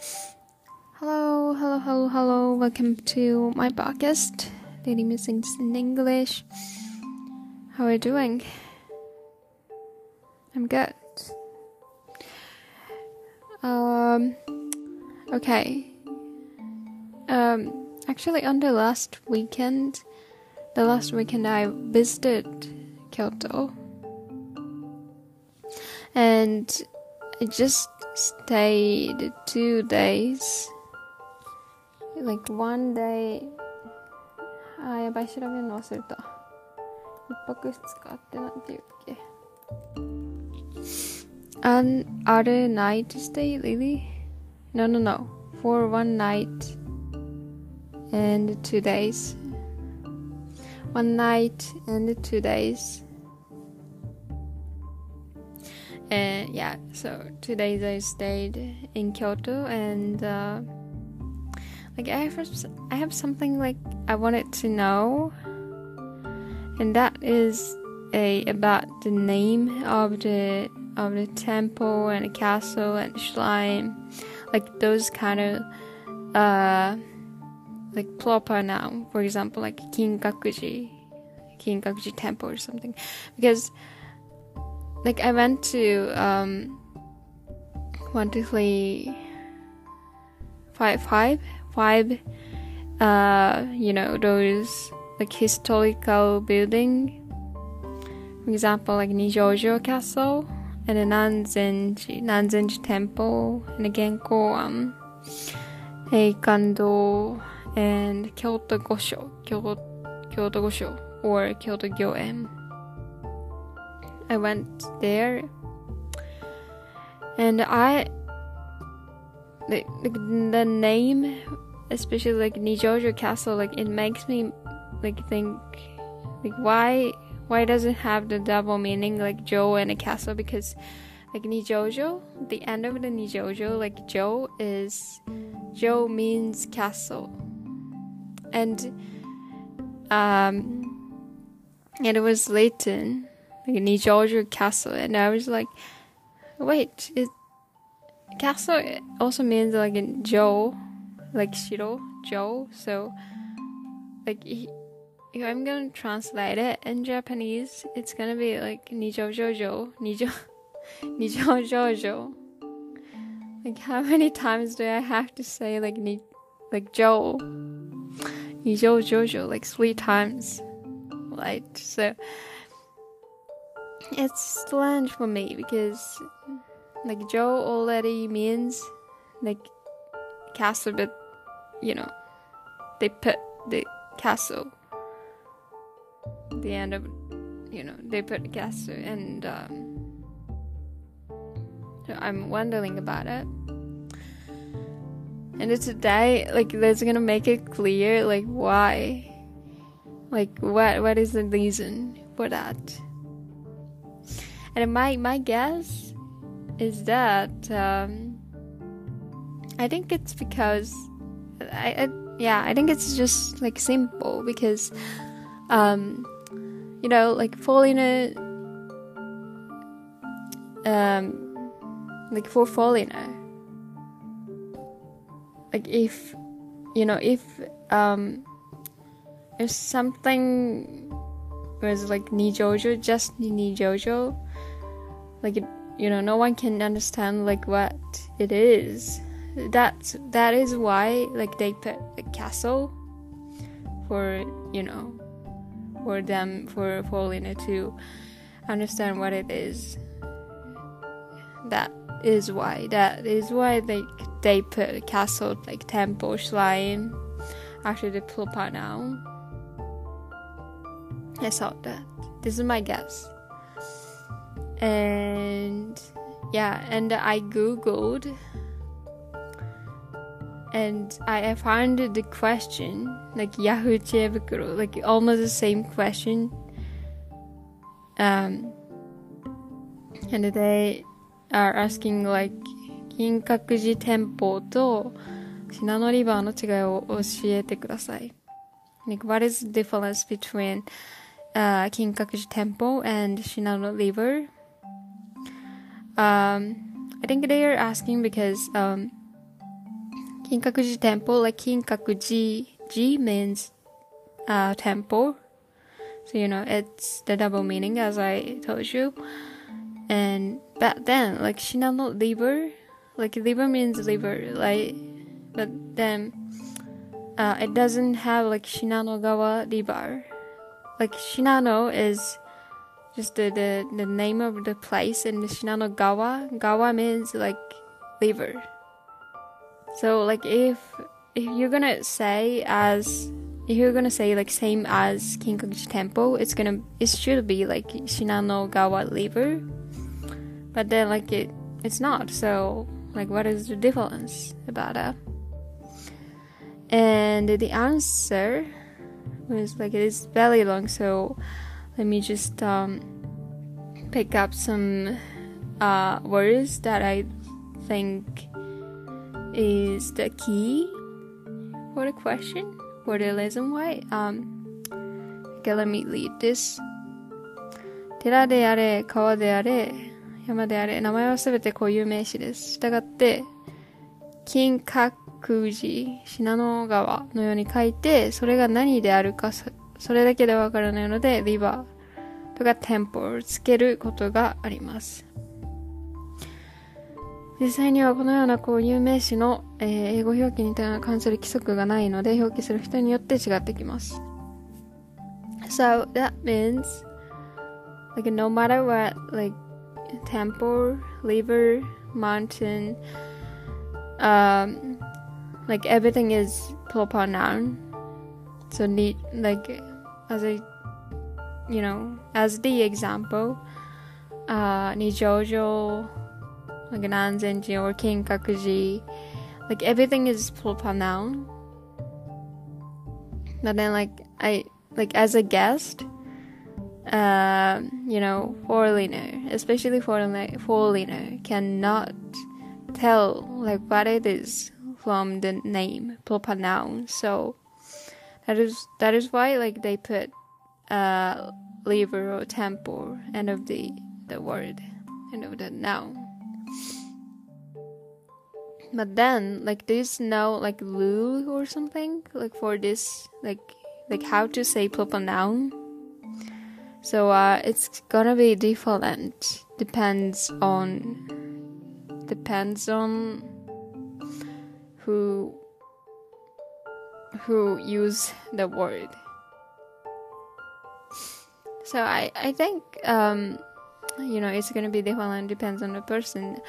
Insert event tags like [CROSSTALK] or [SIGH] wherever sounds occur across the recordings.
Hello, hello, hello, hello. Welcome to my podcast, Daily Musings in English. How are you doing? I'm good. Um, okay. Um, actually, on the last weekend, the last weekend I visited Kyoto, and I just stayed two days. Like one day あやばい調べるの忘れた一泊二日ってなんて言うっけ An other night stay Lily? No no no for one night and two days one night and two days and yeah so two days i stayed in kyoto and uh, like i have i have something like i wanted to know. And that is a about the name of the of the temple and the castle and the shrine. Like those kind of uh like proper noun. For example like kinkakuji kinkakuji temple or something. Because like I went to um one two three five five five uh you know those like historical building. For example like Nijojo Castle and the Nanzenji Nanzenji Temple and the Genkoan Heikando and Kyoto Gosho Kyoto, Kyoto Gosho or Kyoto Gyoen I went there. And I the, the name especially like Nijojo Castle like it makes me like think like why why does it have the double meaning like Joe and a castle? Because like Nijojo the end of the Nijojo like Joe is Joe means castle. And um and it was Leighton like a Georgia castle, and I was like, wait, it castle also means like in Joe, like Shiro, Joe. So, like, if I'm gonna translate it in Japanese, it's gonna be like Nijo Jojo, Nijo, [LAUGHS] Nijo Jojo. Like, how many times do I have to say like ni, like Joe, Nijo Jojo, like three times, right? So it's strange for me because like Joe already means like castle, but you know they put the castle the end of you know they put castle and um, so I'm wondering about it. And today, like, that's gonna make it clear, like, why, like, what, what is the reason for that? And my my guess is that um, I think it's because I, I, yeah I think it's just like simple because um, you know like foreigner um like for falling like if you know if um if something was like ni jojo just nijojo like it, you know no one can understand like what it is. That's that is why like they put a castle for you know for them for foreigner to understand what it is. That is why that is why they they put castle like temple shrine after the proper now. I thought that. This is my guess and yeah and i googled and I found the question like Yahoo Chiebukuro, like almost the same question. Um, and they are asking like 金閣寺店舗と信濃リバーの違いを教えてください。Like what is the difference between uh, Kinkakuji Temple and Shinano River? Um, I think they are asking because um, Kinkakuji temple, like Kinkakuji, Ji means uh, temple. So, you know, it's the double meaning as I told you. And back then, like Shinano liver, like liver means liver, like, but then uh, it doesn't have like Shinano Gawa liver. Like Shinano is just the, the, the name of the place the Shinano Gawa. Gawa means like liver. So like if if you're gonna say as if you're gonna say like same as Kinkakuji Temple, it's gonna it should be like Shinano Gawa liver. But then like it it's not. So like what is the difference about that? And the answer was like it is very long, so let me just um, pick up some uh, words that I think is the key for the question for the reason why. Um, okay, let me read this. 寺であれ、川であれ、山であれ、名前はすべて固有名詞です。したがって、金閣寺、信濃川のように書いて、それが何であるか、それだけでわからないので、リバーとかテンポをつけることがあります。実際にはこのようなこう有名詞の、えー、英語表記に関する規則がないので表記する人によって違ってきます。So that means like no matter what like temple, river, mountain, um, like everything is proper noun. So need like as a you know as the example, uh, Nijojo like Nanzenji or Kinkakuji, like everything is proper noun. But then like I like as a guest, uh, you know, foreigner, especially foreigner, foreigner cannot tell like what it is from the name proper noun. So that is that is why like they put uh liver or temple end of the the word end of the noun. But then, like, there's no like rule or something like for this, like, like how to say proper noun. So uh, it's gonna be different. Depends on depends on who who use the word. So I I think um, you know it's gonna be different. Depends on the person.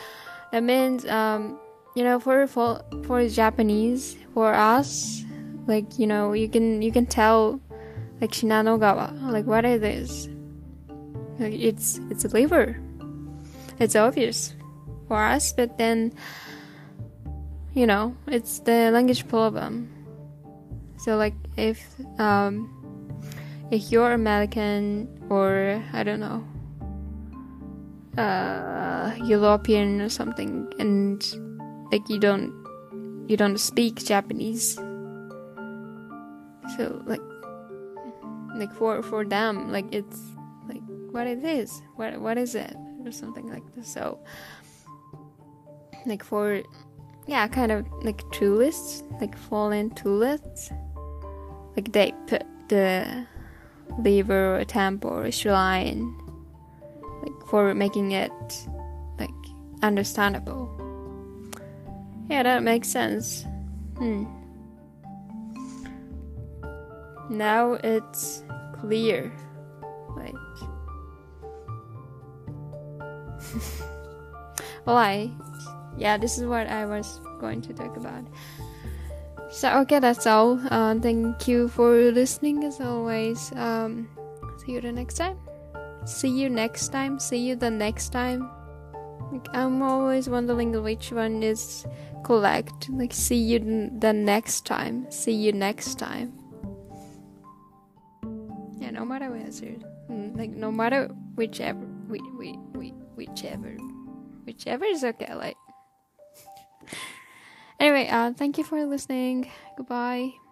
That means um, you know for for for Japanese for us like you know you can you can tell like Shinanogawa like what it is like it's it's a liver it's obvious for us but then you know it's the language problem so like if um if you're American or I don't know uh European or something and like you don't you don't speak Japanese. So like like for for them like it's like what it is what what is it or something like this so like for yeah kind of like tourists like foreign tourists like they put the river or temple or shrine like for making it like understandable yeah, that makes sense. Hmm. Now it's clear. Wait. [LAUGHS] well, Yeah, this is what I was going to talk about. So, okay, that's all. Uh, thank you for listening as always. Um, see you the next time. See you next time. See you the next time. Like, I'm always wondering which one is correct. Like, see you the next time. See you next time. Yeah, no matter answer. Mm, like, no matter whichever. We, we, we, whichever. Whichever is okay. Like, anyway, uh, thank you for listening. Goodbye.